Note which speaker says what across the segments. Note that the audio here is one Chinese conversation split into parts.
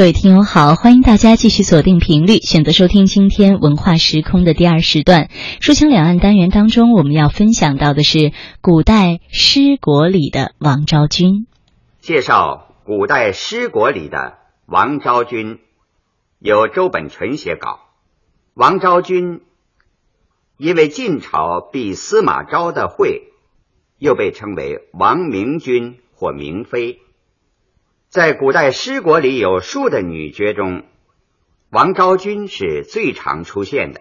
Speaker 1: 各位听友好，欢迎大家继续锁定频率，选择收听今天文化时空的第二时段。书香两岸单元当中，我们要分享到的是古代诗国里的王昭君。
Speaker 2: 介绍古代诗国里的王昭君，由周本纯写稿。王昭君，因为晋朝避司马昭的讳，又被称为王明君或明妃。在古代诗国里有数的女角中，王昭君是最常出现的。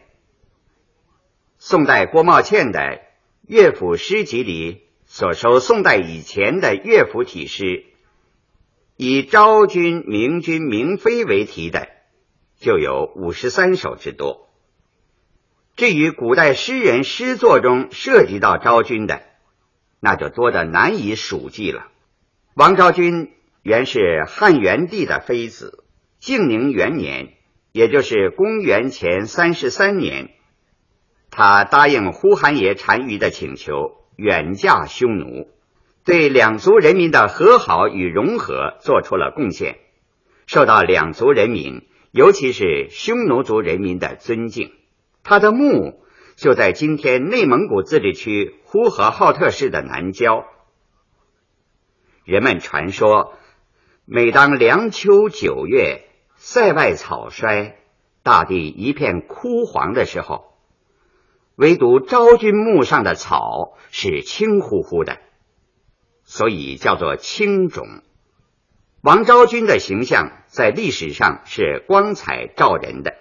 Speaker 2: 宋代郭茂倩的《乐府诗集》里所收宋代以前的乐府体诗，以昭君、明君、明妃为题的，就有五十三首之多。至于古代诗人诗作中涉及到昭君的，那就多得难以数计了。王昭君。原是汉元帝的妃子，靖宁元年，也就是公元前三十三年，他答应呼韩邪单于的请求，远嫁匈奴，对两族人民的和好与融合做出了贡献，受到两族人民，尤其是匈奴族人民的尊敬。他的墓就在今天内蒙古自治区呼和浩特市的南郊。人们传说。每当凉秋九月，塞外草衰，大地一片枯黄的时候，唯独昭君墓上的草是青乎乎的，所以叫做青冢。王昭君的形象在历史上是光彩照人的，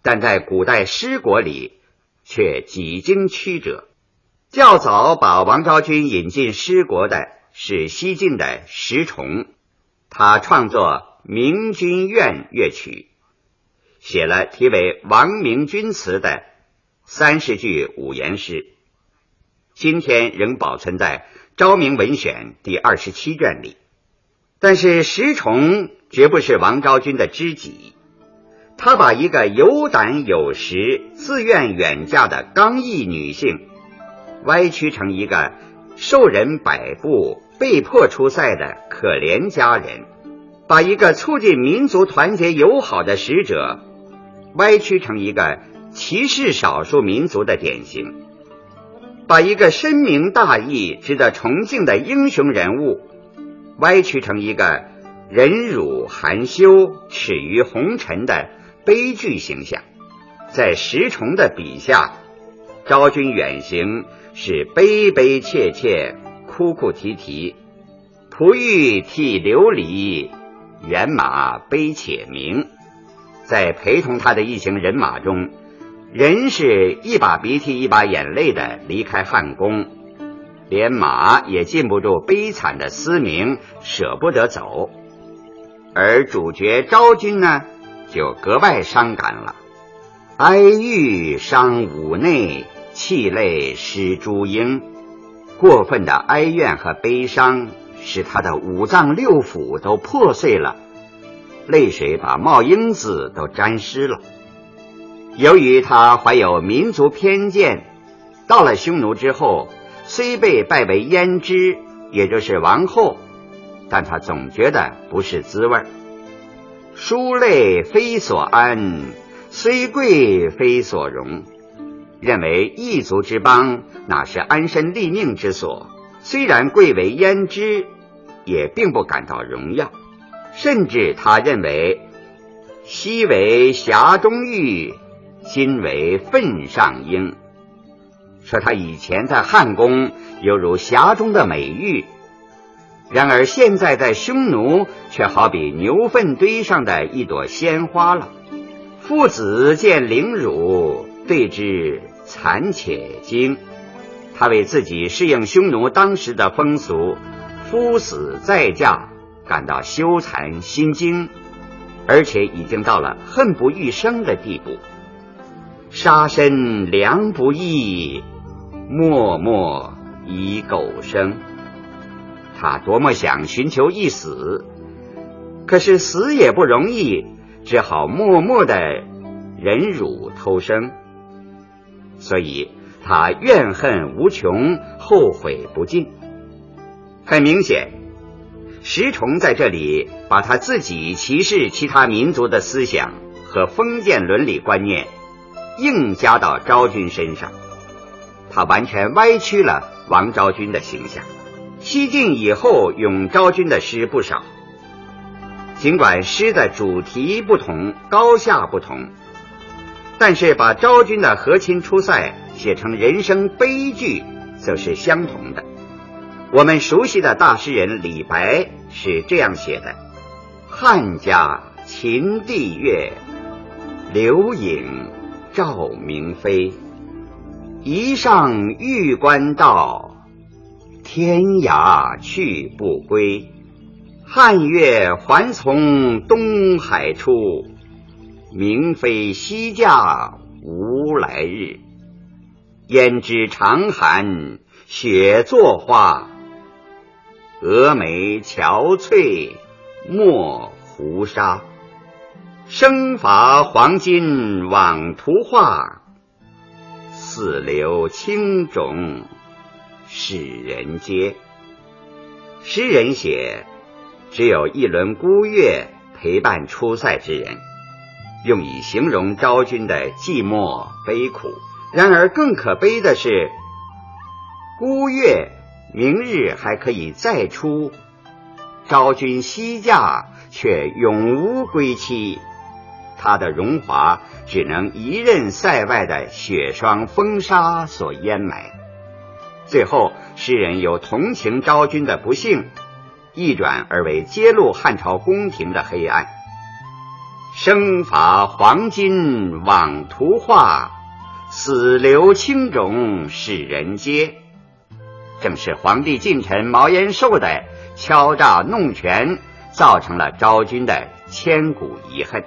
Speaker 2: 但在古代诗国里却几经曲折。较早把王昭君引进诗国的是西晋的石崇。他创作《明君怨》乐曲，写了题为《王明君词》的三十句五言诗，今天仍保存在《昭明文选》第二十七卷里。但是石崇绝不是王昭君的知己，他把一个有胆有识、自愿远嫁的刚毅女性，歪曲成一个受人摆布。被迫出塞的可怜家人，把一个促进民族团结友好的使者，歪曲成一个歧视少数民族的典型；把一个深明大义、值得崇敬的英雄人物，歪曲成一个忍辱含羞、耻于红尘的悲剧形象。在石崇的笔下，昭君远行是悲悲切切。哭哭啼啼，璞玉替琉璃，辕马悲且鸣。在陪同他的一行人马中，人是一把鼻涕一把眼泪的离开汉宫，连马也禁不住悲惨的嘶鸣，舍不得走。而主角昭君呢，就格外伤感了，哀玉伤五内，泣泪湿朱缨。过分的哀怨和悲伤，使他的五脏六腑都破碎了，泪水把帽缨子都沾湿了。由于他怀有民族偏见，到了匈奴之后，虽被拜为胭脂，也就是王后，但他总觉得不是滋味儿。书泪非所安，虽贵非所容。认为异族之邦哪是安身立命之所？虽然贵为胭脂，也并不感到荣耀。甚至他认为，昔为匣中玉，今为粪上英。说他以前在汉宫犹如匣中的美玉，然而现在在匈奴却好比牛粪堆上的一朵鲜花了。父子见凌辱，对之。残且惊，他为自己适应匈奴当时的风俗，夫死再嫁感到羞惭心惊，而且已经到了恨不欲生的地步。杀身良不易，默默以苟生。他多么想寻求一死，可是死也不容易，只好默默的忍辱偷生。所以他怨恨无穷，后悔不尽。很明显，石崇在这里把他自己歧视其他民族的思想和封建伦理观念硬加到昭君身上，他完全歪曲了王昭君的形象。西晋以后咏昭君的诗不少，尽管诗的主题不同、高下不同，但是把昭君的和亲出塞写成人生悲剧，则是相同的。我们熟悉的大诗人李白是这样写的：“汉家秦帝月，刘影照明飞。一上玉关道，天涯去不归。汉月还从东海出，明妃西嫁无来日。胭脂长寒雪作花。”蛾眉憔悴没胡沙，生发黄金枉图画，似流青冢使人嗟。诗人写，只有一轮孤月陪伴出塞之人，用以形容昭君的寂寞悲苦。然而更可悲的是，孤月。明日还可以再出，昭君西嫁却永无归期，她的荣华只能一任塞外的雪霜风沙所淹埋。最后，诗人有同情昭君的不幸，一转而为揭露汉朝宫廷的黑暗。生发黄金枉图画，死留青冢使人嗟。正是皇帝近臣毛延寿的敲诈弄权，造成了昭君的千古遗恨。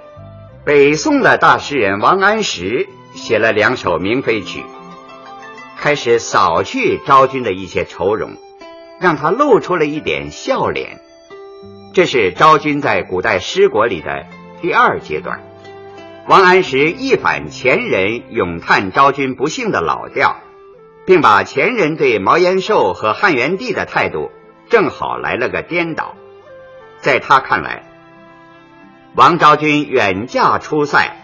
Speaker 2: 北宋的大诗人王安石写了两首明妃曲，开始扫去昭君的一些愁容，让她露出了一点笑脸。这是昭君在古代诗国里的第二阶段。王安石一反前人咏叹昭君不幸的老调。并把前人对毛延寿和汉元帝的态度正好来了个颠倒。在他看来，王昭君远嫁出塞，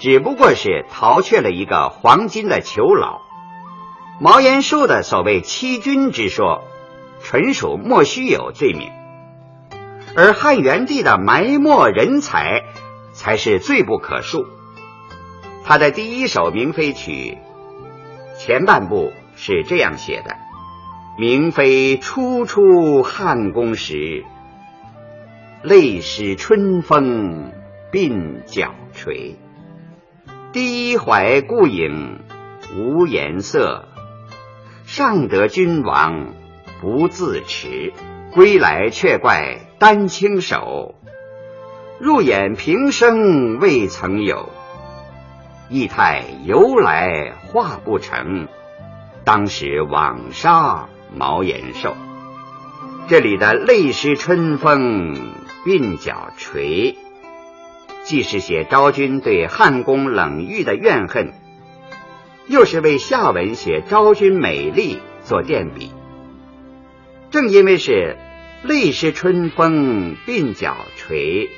Speaker 2: 只不过是逃却了一个黄金的囚牢。毛延寿的所谓欺君之说，纯属莫须有罪名，而汉元帝的埋没人才，才是罪不可恕。他的第一首明妃曲。前半部是这样写的：“明妃初出汉宫时，泪湿春风鬓角垂。低怀故影无颜色，尚得君王不自持。归来却怪丹青手，入眼平生未曾有。”义太由来画不成，当时枉杀毛延寿。这里的泪湿春风鬓角垂，既是写昭君对汉宫冷遇的怨恨，又是为下文写昭君美丽做垫笔。正因为是泪湿春风鬓角垂，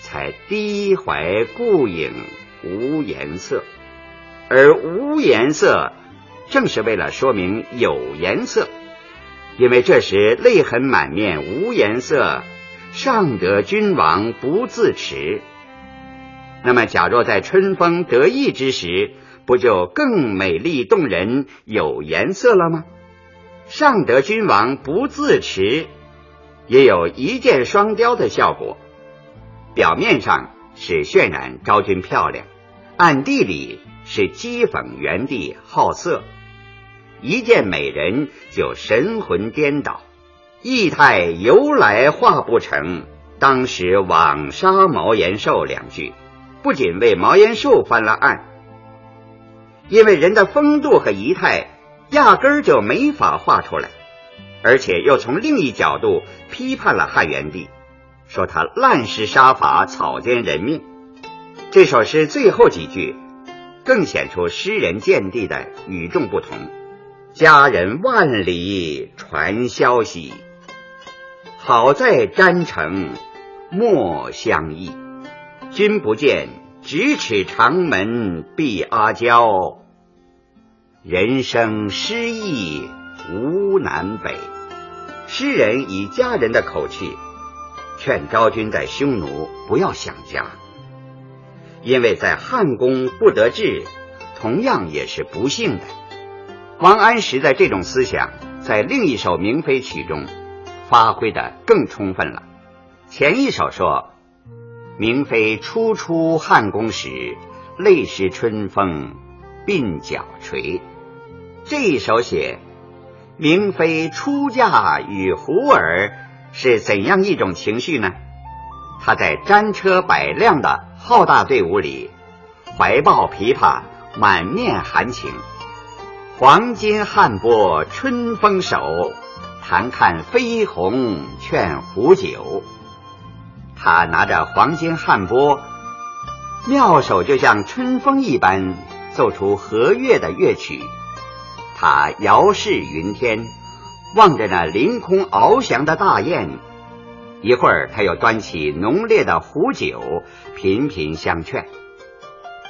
Speaker 2: 才低怀顾影。无颜色，而无颜色正是为了说明有颜色，因为这时泪痕满面无颜色，尚得君王不自持。那么，假若在春风得意之时，不就更美丽动人、有颜色了吗？上得君王不自持，也有一箭双雕的效果。表面上。是渲染昭君漂亮，暗地里是讥讽元帝好色。一见美人就神魂颠倒，义态由来画不成。当时枉杀毛延寿两句，不仅为毛延寿翻了案，因为人的风度和仪态压根儿就没法画出来，而且又从另一角度批判了汉元帝。说他滥施杀法，草菅人命。这首诗最后几句更显出诗人见地的与众不同。家人万里传消息，好在詹城莫相忆。君不见，咫尺长门闭阿娇。人生失意无南北。诗人以家人的口气劝昭君在匈奴不要想家，因为在汉宫不得志，同样也是不幸的。王安石的这种思想，在另一首《明妃曲》中发挥的更充分了。前一首说：“明妃初出汉宫时，泪湿春风鬓角垂。”这一首写明妃出嫁与胡儿是怎样一种情绪呢？她在战车百辆的浩大队伍里，怀抱琵琶，满面含情。黄金汉波春风手，弹看飞鸿劝胡酒。他拿着黄金汉波，妙手就像春风一般，奏出和悦的乐曲。他遥视云天，望着那凌空翱翔的大雁，一会儿他又端起浓烈的壶酒，频频相劝。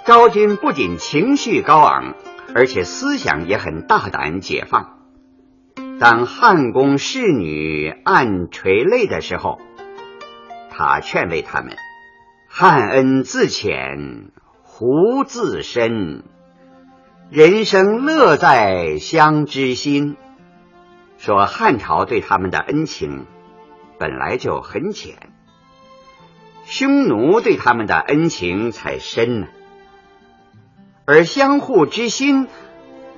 Speaker 2: 昭君不仅情绪高昂，而且思想也很大胆解放。当汉宫侍女暗垂泪的时候，他劝慰他们：“汉恩自浅，胡自深。”人生乐在相知心。说汉朝对他们的恩情本来就很浅，匈奴对他们的恩情才深呢。而相互之心，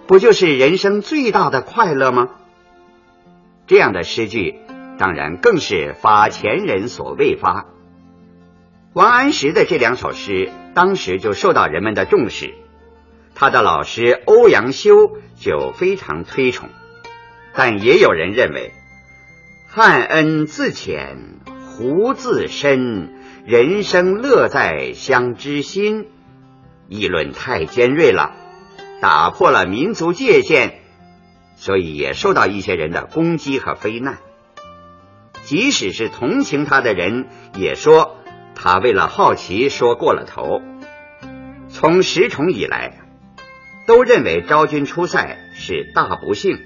Speaker 2: 不就是人生最大的快乐吗？这样的诗句，当然更是发前人所未发。王安石的这两首诗，当时就受到人们的重视。他的老师欧阳修就非常推崇，但也有人认为“汉恩自浅，胡自深，人生乐在相知心”，议论太尖锐了，打破了民族界限，所以也受到一些人的攻击和非难。即使是同情他的人，也说他为了好奇说过了头。从石崇以来。都认为昭君出塞是大不幸。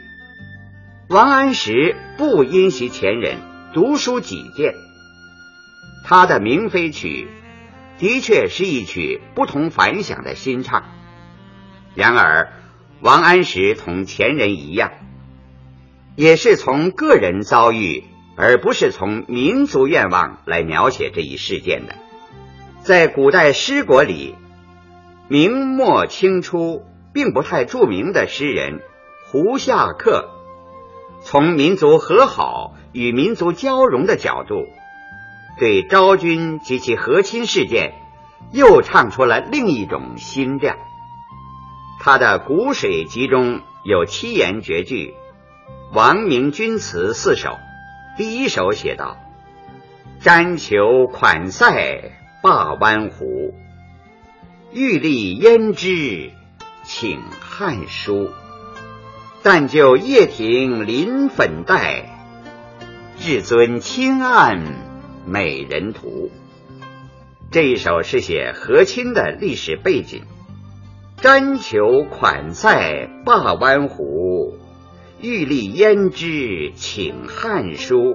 Speaker 2: 王安石不因袭前人，读书己见。他的《明妃曲》的确是一曲不同凡响的新唱。然而，王安石同前人一样，也是从个人遭遇，而不是从民族愿望来描写这一事件的。在古代诗国里，明末清初。并不太著名的诗人胡夏客，从民族和好与民族交融的角度，对昭君及其和亲事件，又唱出了另一种新调。他的《古水集》中有七言绝句，《王明君词》四首。第一首写道：“瞻求款塞灞湾湖，玉立胭脂。”请汉书，但就叶庭临粉黛，至尊清暗美人图。这一首是写和亲的历史背景。瞻求款塞灞湾湖，玉立胭脂请汉书。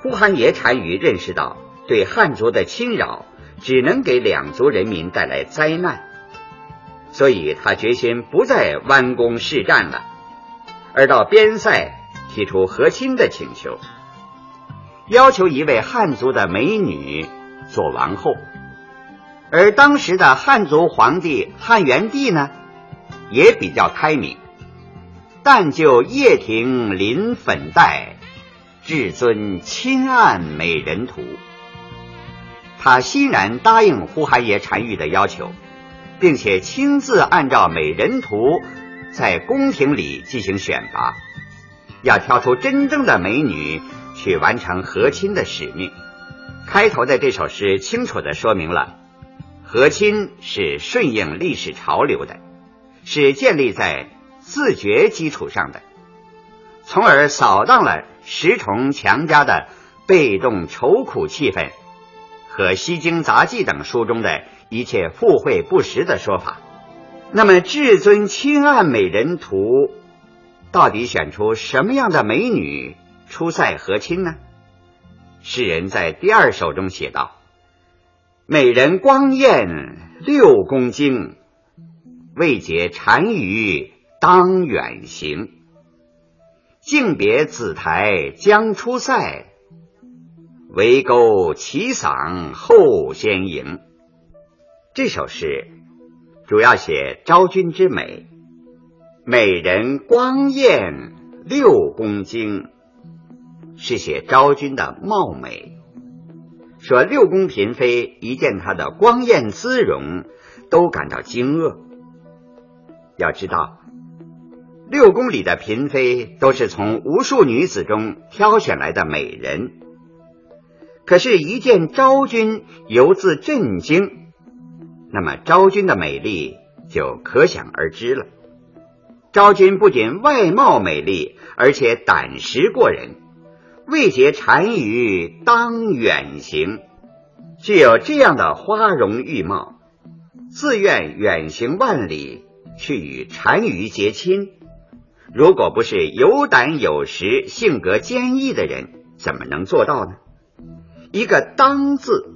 Speaker 2: 呼韩邪单于认识到，对汉族的侵扰只能给两族人民带来灾难。所以他决心不再弯弓试战了，而到边塞提出和亲的请求，要求一位汉族的美女做王后。而当时的汉族皇帝汉元帝呢，也比较开明，但就叶庭临粉黛，至尊亲案美人图。他欣然答应呼韩邪单于的要求。并且亲自按照美人图在宫廷里进行选拔，要挑出真正的美女去完成和亲的使命。开头的这首诗清楚地说明了，和亲是顺应历史潮流的，是建立在自觉基础上的，从而扫荡了石崇强加的被动愁苦气氛，和《西京杂记》等书中的一切附会不实的说法。那么，至尊亲爱美人图到底选出什么样的美女出塞和亲呢？诗人在第二首中写道：“美人光艳六宫京，未解单于当远行。敬别紫台将出塞，围钩齐嗓后先迎。”这首诗。主要写昭君之美，美人光艳六宫京，是写昭君的貌美。说六宫嫔妃一见她的光艳姿容，都感到惊愕。要知道，六宫里的嫔妃都是从无数女子中挑选来的美人，可是，一见昭君，犹自震惊。那么昭君的美丽就可想而知了。昭君不仅外貌美丽，而且胆识过人，未结单于当远行，具有这样的花容玉貌，自愿远行万里去与单于结亲。如果不是有胆有识、性格坚毅的人，怎么能做到呢？一个“当”字。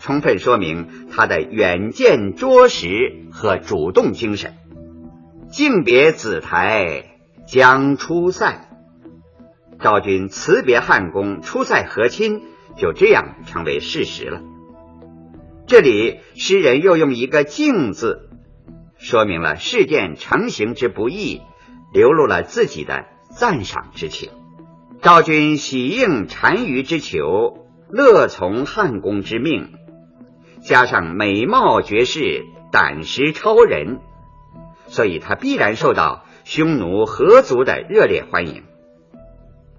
Speaker 2: 充分说明他的远见卓识和主动精神。敬别紫台将出塞，昭君辞别汉宫出塞和亲，就这样成为事实了。这里诗人又用一个“敬”字，说明了事件成行之不易，流露了自己的赞赏之情。昭君喜应单于之求，乐从汉宫之命。加上美貌绝世、胆识超人，所以他必然受到匈奴合族的热烈欢迎。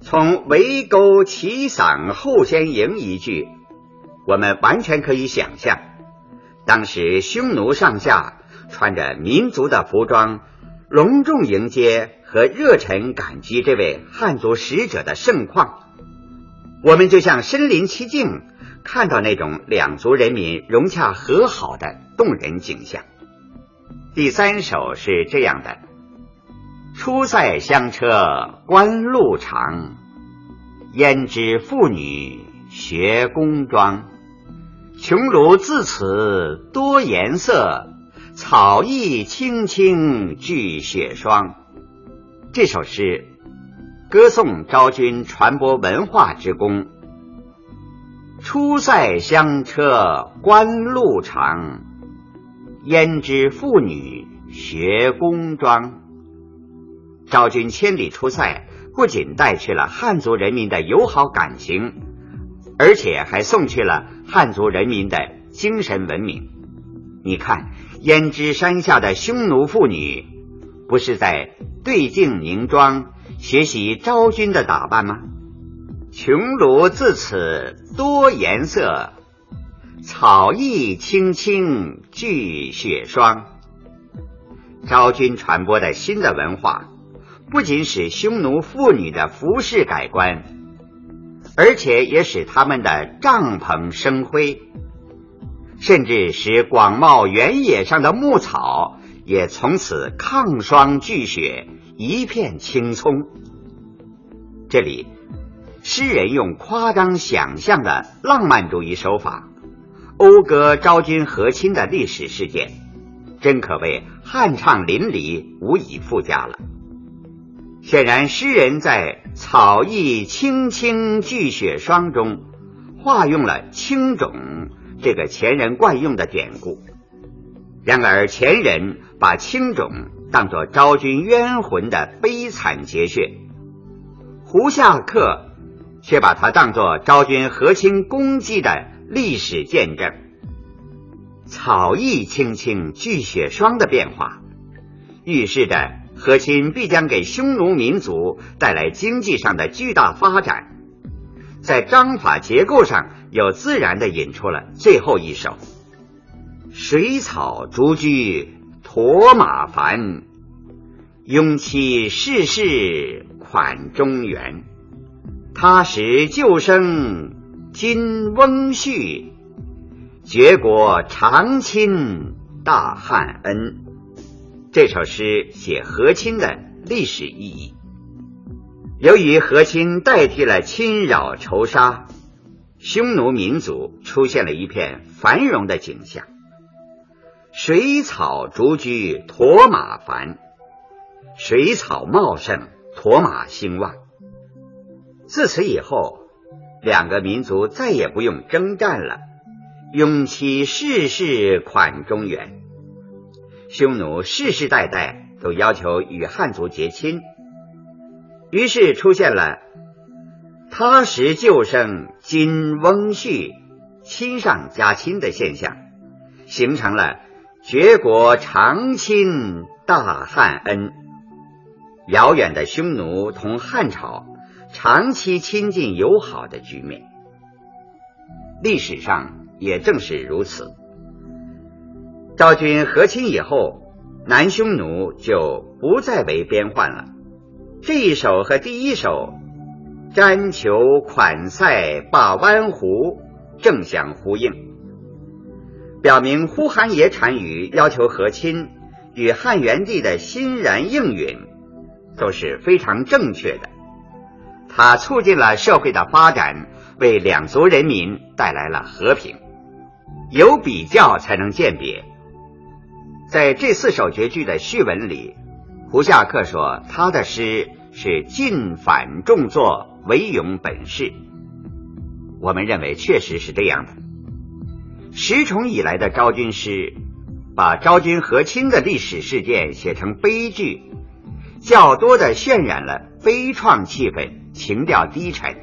Speaker 2: 从“围钩齐嗓后先迎”一句，我们完全可以想象，当时匈奴上下穿着民族的服装，隆重迎接和热忱感激这位汉族使者的盛况。我们就像身临其境。看到那种两族人民融洽和好的动人景象。第三首是这样的：出塞香车官路长，焉知妇女学宫妆。琼炉自此多颜色，草意青青聚雪霜。这首诗歌颂昭君传播文化之功。出塞香车官路长，焉知妇女学宫妆。昭君千里出塞，不仅带去了汉族人民的友好感情，而且还送去了汉族人民的精神文明。你看，胭脂山下的匈奴妇女，不是在对镜凝妆，学习昭君的打扮吗？穹庐自此多颜色，草艺青青聚雪霜。昭君传播的新的文化，不仅使匈奴妇女的服饰改观，而且也使他们的帐篷生辉，甚至使广袤原野上的牧草也从此抗霜聚雪，一片青葱。这里。诗人用夸张想象的浪漫主义手法，讴歌昭君和亲的历史事件，真可谓酣畅淋漓，无以复加了。显然，诗人在“草意青青聚雪霜”中化用了“青冢”这个前人惯用的典故。然而，前人把青冢当作昭君冤魂的悲惨结穴，胡夏客。却把它当作昭君和亲功绩的历史见证。草艺青青聚雪霜的变化，预示着和亲必将给匈奴民族带来经济上的巨大发展。在章法结构上，又自然的引出了最后一首：水草竹居驼马繁，拥妻世世款中原。他时旧生今翁婿，绝国长亲大汉恩。这首诗写和亲的历史意义。由于和亲代替了侵扰仇杀，匈奴民族出现了一片繁荣的景象。水草逐居，驼马繁，水草茂盛，驼马兴旺。自此以后，两个民族再也不用征战了，永期世世款中原。匈奴世世代代都要求与汉族结亲，于是出现了“他时旧生今翁婿”，亲上加亲的现象，形成了“绝国长亲大汉恩”。遥远的匈奴同汉朝长期亲近友好的局面，历史上也正是如此。昭君和亲以后，南匈奴就不再为边患了。这一首和第一首“瞻求款塞把湾湖”正相呼应，表明呼韩邪单于要求和亲与汉元帝的欣然应允都是非常正确的。它促进了社会的发展，为两族人民带来了和平。有比较才能鉴别。在这四首绝句的序文里，胡夏客说他的诗是尽反重作，唯咏本事。我们认为确实是这样的。石崇以来的昭君诗，把昭君和亲的历史事件写成悲剧，较多的渲染了悲怆气氛，情调低沉。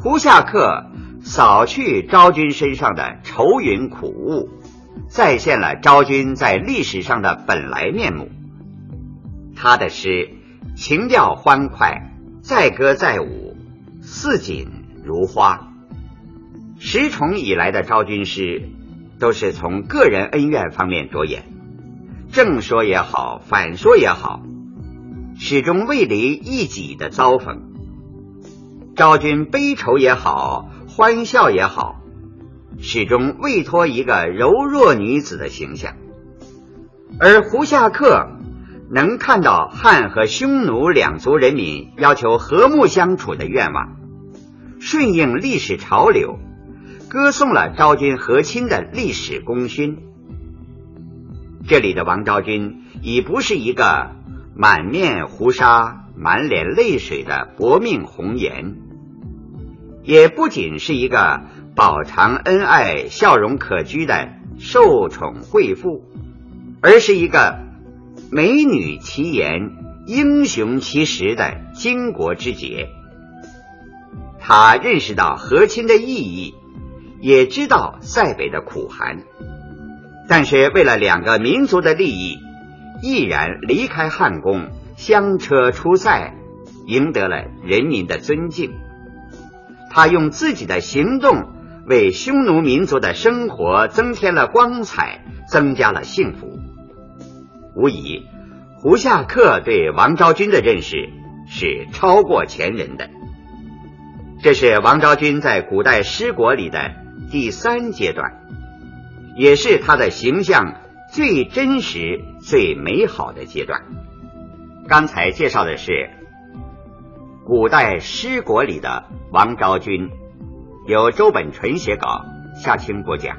Speaker 2: 胡夏客扫去昭君身上的愁云苦雾。再现了昭君在历史上的本来面目。他的诗情调欢快，载歌载舞，似锦如花。十重以来的昭君诗，都是从个人恩怨方面着眼，正说也好，反说也好，始终未离一己的遭逢。昭君悲愁也好，欢笑也好。始终未脱一个柔弱女子的形象，而胡夏客能看到汉和匈奴两族人民要求和睦相处的愿望，顺应历史潮流，歌颂了昭君和亲的历史功勋。这里的王昭君已不是一个满面胡沙、满脸泪水的薄命红颜，也不仅是一个。饱尝恩爱、笑容可掬的受宠贵妇，而是一个美女其言、英雄其实的巾帼之杰。他认识到和亲的意义，也知道塞北的苦寒，但是为了两个民族的利益，毅然离开汉宫，相车出塞，赢得了人民的尊敬。他用自己的行动。为匈奴民族的生活增添了光彩，增加了幸福。无疑，胡夏克对王昭君的认识是超过前人的。这是王昭君在古代诗国里的第三阶段，也是他的形象最真实、最美好的阶段。刚才介绍的是古代诗国里的王昭君。由周本纯写稿，夏青播讲。